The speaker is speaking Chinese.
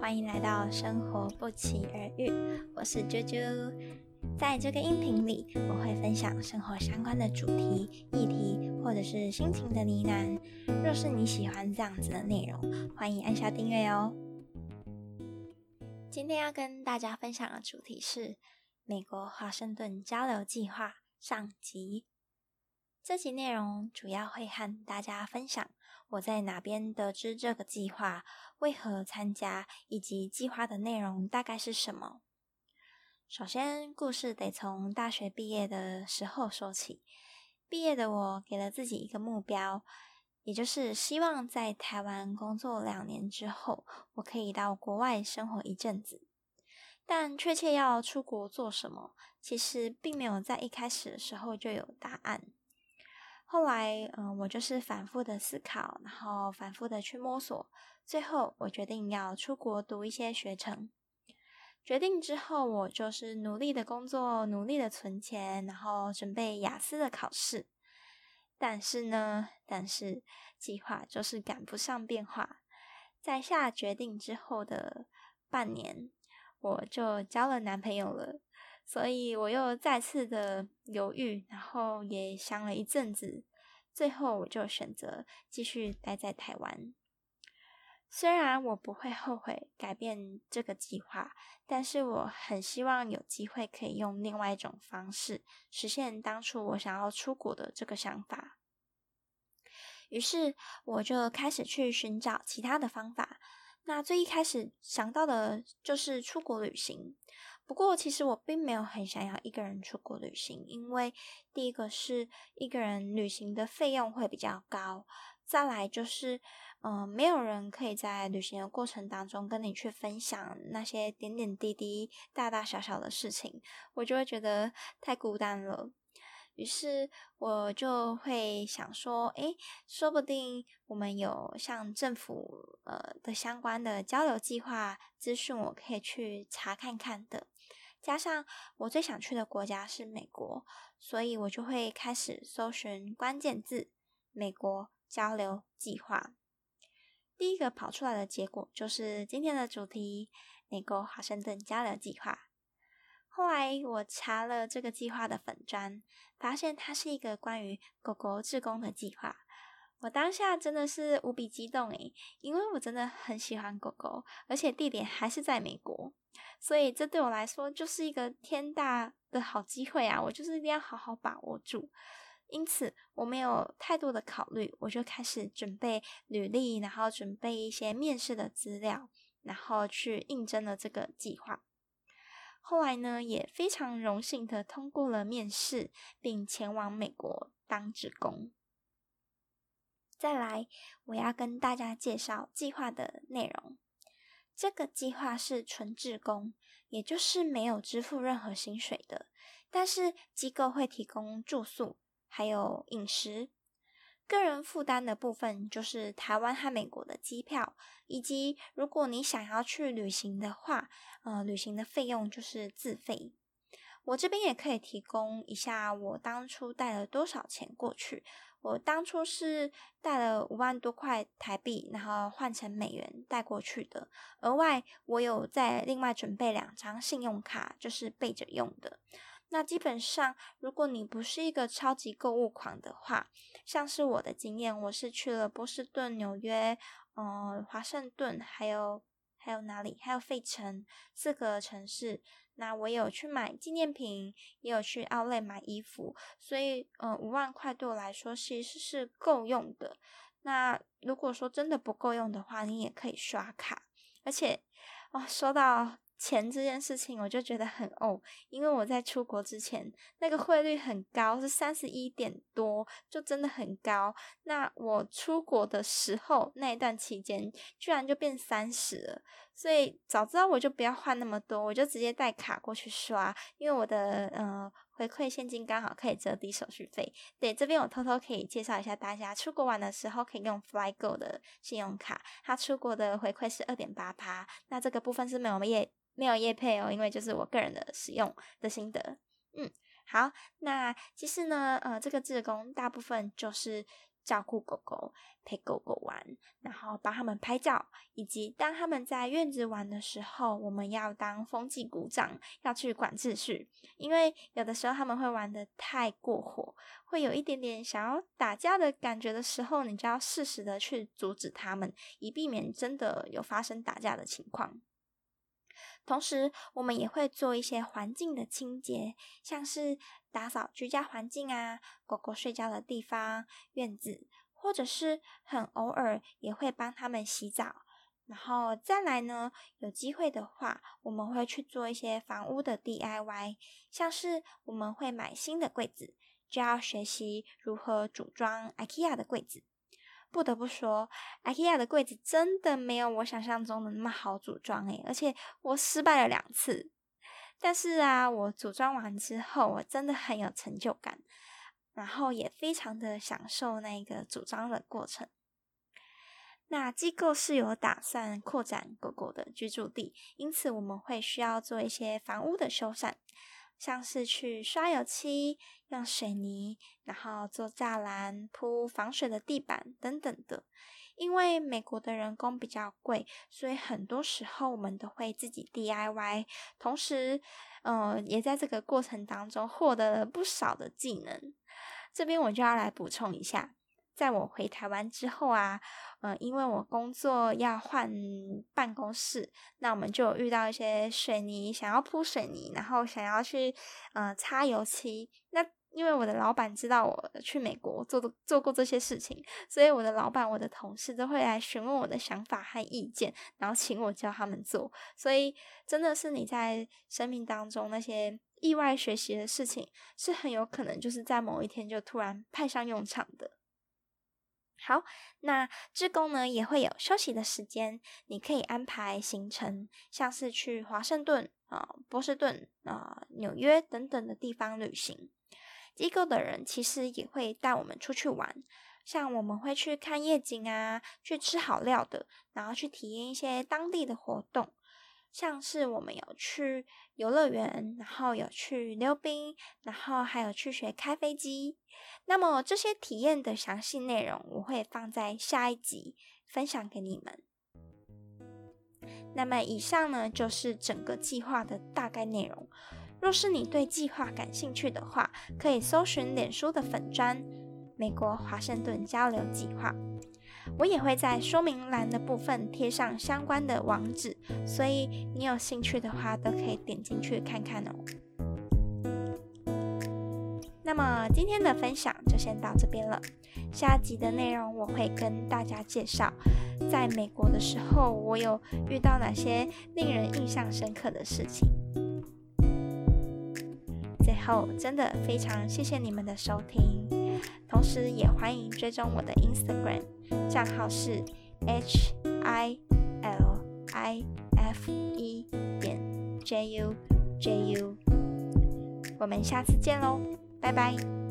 欢迎来到生活不期而遇，我是啾啾。在这个音频里，我会分享生活相关的主题、议题，或者是心情的呢喃。若是你喜欢这样子的内容，欢迎按下订阅哦。今天要跟大家分享的主题是美国华盛顿交流计划上集。这集内容主要会和大家分享我在哪边得知这个计划，为何参加，以及计划的内容大概是什么。首先，故事得从大学毕业的时候说起。毕业的我给了自己一个目标，也就是希望在台湾工作两年之后，我可以到国外生活一阵子。但确切要出国做什么，其实并没有在一开始的时候就有答案。后来，嗯，我就是反复的思考，然后反复的去摸索，最后我决定要出国读一些学程。决定之后，我就是努力的工作，努力的存钱，然后准备雅思的考试。但是呢，但是计划就是赶不上变化。在下决定之后的半年，我就交了男朋友了。所以我又再次的犹豫，然后也想了一阵子，最后我就选择继续待在台湾。虽然我不会后悔改变这个计划，但是我很希望有机会可以用另外一种方式实现当初我想要出国的这个想法。于是我就开始去寻找其他的方法。那最一开始想到的就是出国旅行。不过，其实我并没有很想要一个人出国旅行，因为第一个是一个人旅行的费用会比较高，再来就是，嗯，没有人可以在旅行的过程当中跟你去分享那些点点滴滴、大大小小的事情，我就会觉得太孤单了。于是我就会想说，诶，说不定我们有像政府呃的相关的交流计划资讯，我可以去查看看的。加上我最想去的国家是美国，所以我就会开始搜寻关键字“美国交流计划”。第一个跑出来的结果就是今天的主题——美国华盛顿交流计划。后来我查了这个计划的粉砖，发现它是一个关于狗狗志工的计划。我当下真的是无比激动诶，因为我真的很喜欢狗狗，而且地点还是在美国，所以这对我来说就是一个天大的好机会啊！我就是一定要好好把握住。因此，我没有太多的考虑，我就开始准备履历，然后准备一些面试的资料，然后去应征了这个计划。后来呢，也非常荣幸的通过了面试，并前往美国当职工。再来，我要跟大家介绍计划的内容。这个计划是纯职工，也就是没有支付任何薪水的，但是机构会提供住宿还有饮食。个人负担的部分就是台湾和美国的机票，以及如果你想要去旅行的话，呃，旅行的费用就是自费。我这边也可以提供一下，我当初带了多少钱过去。我当初是带了五万多块台币，然后换成美元带过去的。额外，我有再另外准备两张信用卡，就是备着用的。那基本上，如果你不是一个超级购物狂的话，像是我的经验，我是去了波士顿、纽约、嗯，华盛顿，还有还有哪里？还有费城四个城市。那我有去买纪念品，也有去奥莱买衣服，所以，嗯，五万块对我来说其实是够用的。那如果说真的不够用的话，你也可以刷卡，而且，哦，说到。钱这件事情，我就觉得很哦，因为我在出国之前，那个汇率很高，是三十一点多，就真的很高。那我出国的时候，那一段期间，居然就变三十了。所以早知道我就不要换那么多，我就直接带卡过去刷，因为我的呃回馈现金刚好可以折抵手续费。对，这边我偷偷可以介绍一下大家，出国玩的时候可以用 FlyGo 的信用卡，它出国的回馈是二点八趴。那这个部分是没有业。没有业配哦，因为就是我个人的使用的心得。嗯，好，那其实呢，呃，这个自工大部分就是照顾狗狗、陪狗狗玩，然后帮他们拍照，以及当他们在院子玩的时候，我们要当风纪鼓掌，要去管秩序。因为有的时候他们会玩的太过火，会有一点点想要打架的感觉的时候，你就要适时的去阻止他们，以避免真的有发生打架的情况。同时，我们也会做一些环境的清洁，像是打扫居家环境啊，狗狗睡觉的地方、院子，或者是很偶尔也会帮他们洗澡。然后再来呢，有机会的话，我们会去做一些房屋的 DIY，像是我们会买新的柜子，就要学习如何组装 IKEA 的柜子。不得不说，IKEA 的柜子真的没有我想象中的那么好组装诶，而且我失败了两次。但是啊，我组装完之后，我真的很有成就感，然后也非常的享受那个组装的过程。那机构是有打算扩展狗狗的居住地，因此我们会需要做一些房屋的修缮。像是去刷油漆、用水泥，然后做栅栏、铺防水的地板等等的。因为美国的人工比较贵，所以很多时候我们都会自己 DIY。同时，呃，也在这个过程当中获得了不少的技能。这边我就要来补充一下。在我回台湾之后啊，呃，因为我工作要换办公室，那我们就遇到一些水泥，想要铺水泥，然后想要去呃擦油漆。那因为我的老板知道我去美国做做过这些事情，所以我的老板、我的同事都会来询问我的想法和意见，然后请我教他们做。所以真的是你在生命当中那些意外学习的事情，是很有可能就是在某一天就突然派上用场的。好，那志工呢也会有休息的时间，你可以安排行程，像是去华盛顿啊、波士顿啊、纽约等等的地方旅行。机构的人其实也会带我们出去玩，像我们会去看夜景啊，去吃好料的，然后去体验一些当地的活动。像是我们有去游乐园，然后有去溜冰，然后还有去学开飞机。那么这些体验的详细内容，我会放在下一集分享给你们。那么以上呢，就是整个计划的大概内容。若是你对计划感兴趣的话，可以搜寻脸书的粉砖“美国华盛顿交流计划”。我也会在说明栏的部分贴上相关的网址，所以你有兴趣的话都可以点进去看看哦。那么今天的分享就先到这边了，下集的内容我会跟大家介绍，在美国的时候我有遇到哪些令人印象深刻的事情。最后，真的非常谢谢你们的收听。同时，也欢迎追踪我的 Instagram 账号是 h i l i f e 点 j u j u。我们下次见喽，拜拜。